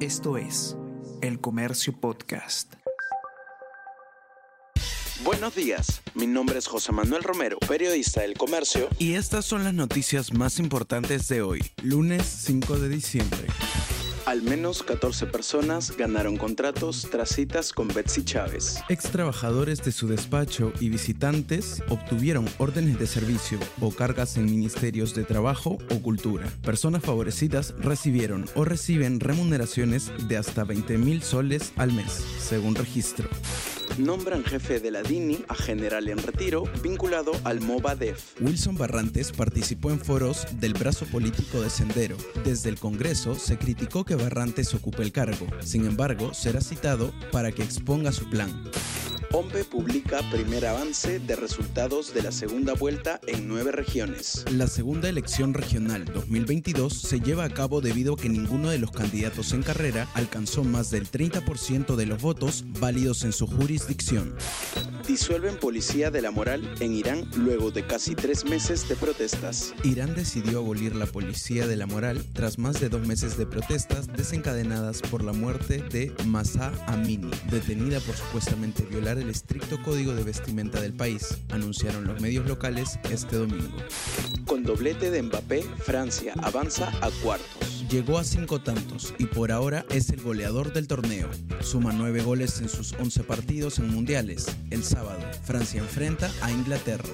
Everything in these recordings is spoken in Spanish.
Esto es El Comercio Podcast. Buenos días, mi nombre es José Manuel Romero, periodista del Comercio. Y estas son las noticias más importantes de hoy, lunes 5 de diciembre. Al menos 14 personas ganaron contratos tras citas con Betsy Chávez. Ex trabajadores de su despacho y visitantes obtuvieron órdenes de servicio o cargas en ministerios de trabajo o cultura. Personas favorecidas recibieron o reciben remuneraciones de hasta 20 mil soles al mes, según registro. Nombran jefe de la DINI a general en retiro vinculado al MOBADEF. Wilson Barrantes participó en foros del brazo político de Sendero. Desde el Congreso se criticó que Barrantes ocupe el cargo. Sin embargo, será citado para que exponga su plan. OMPE publica primer avance de resultados de la segunda vuelta en nueve regiones. La segunda elección regional 2022 se lleva a cabo debido a que ninguno de los candidatos en carrera alcanzó más del 30% de los votos válidos en su jurisdicción. Disuelven policía de la moral en Irán luego de casi tres meses de protestas. Irán decidió abolir la policía de la moral tras más de dos meses de protestas desencadenadas por la muerte de Masa Amini, detenida por supuestamente violar el estricto código de vestimenta del país, anunciaron los medios locales este domingo. Con doblete de Mbappé, Francia avanza a cuartos llegó a cinco tantos y por ahora es el goleador del torneo. Suma nueve goles en sus 11 partidos en mundiales. El sábado, Francia enfrenta a Inglaterra.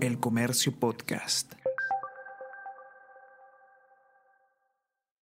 El Comercio Podcast.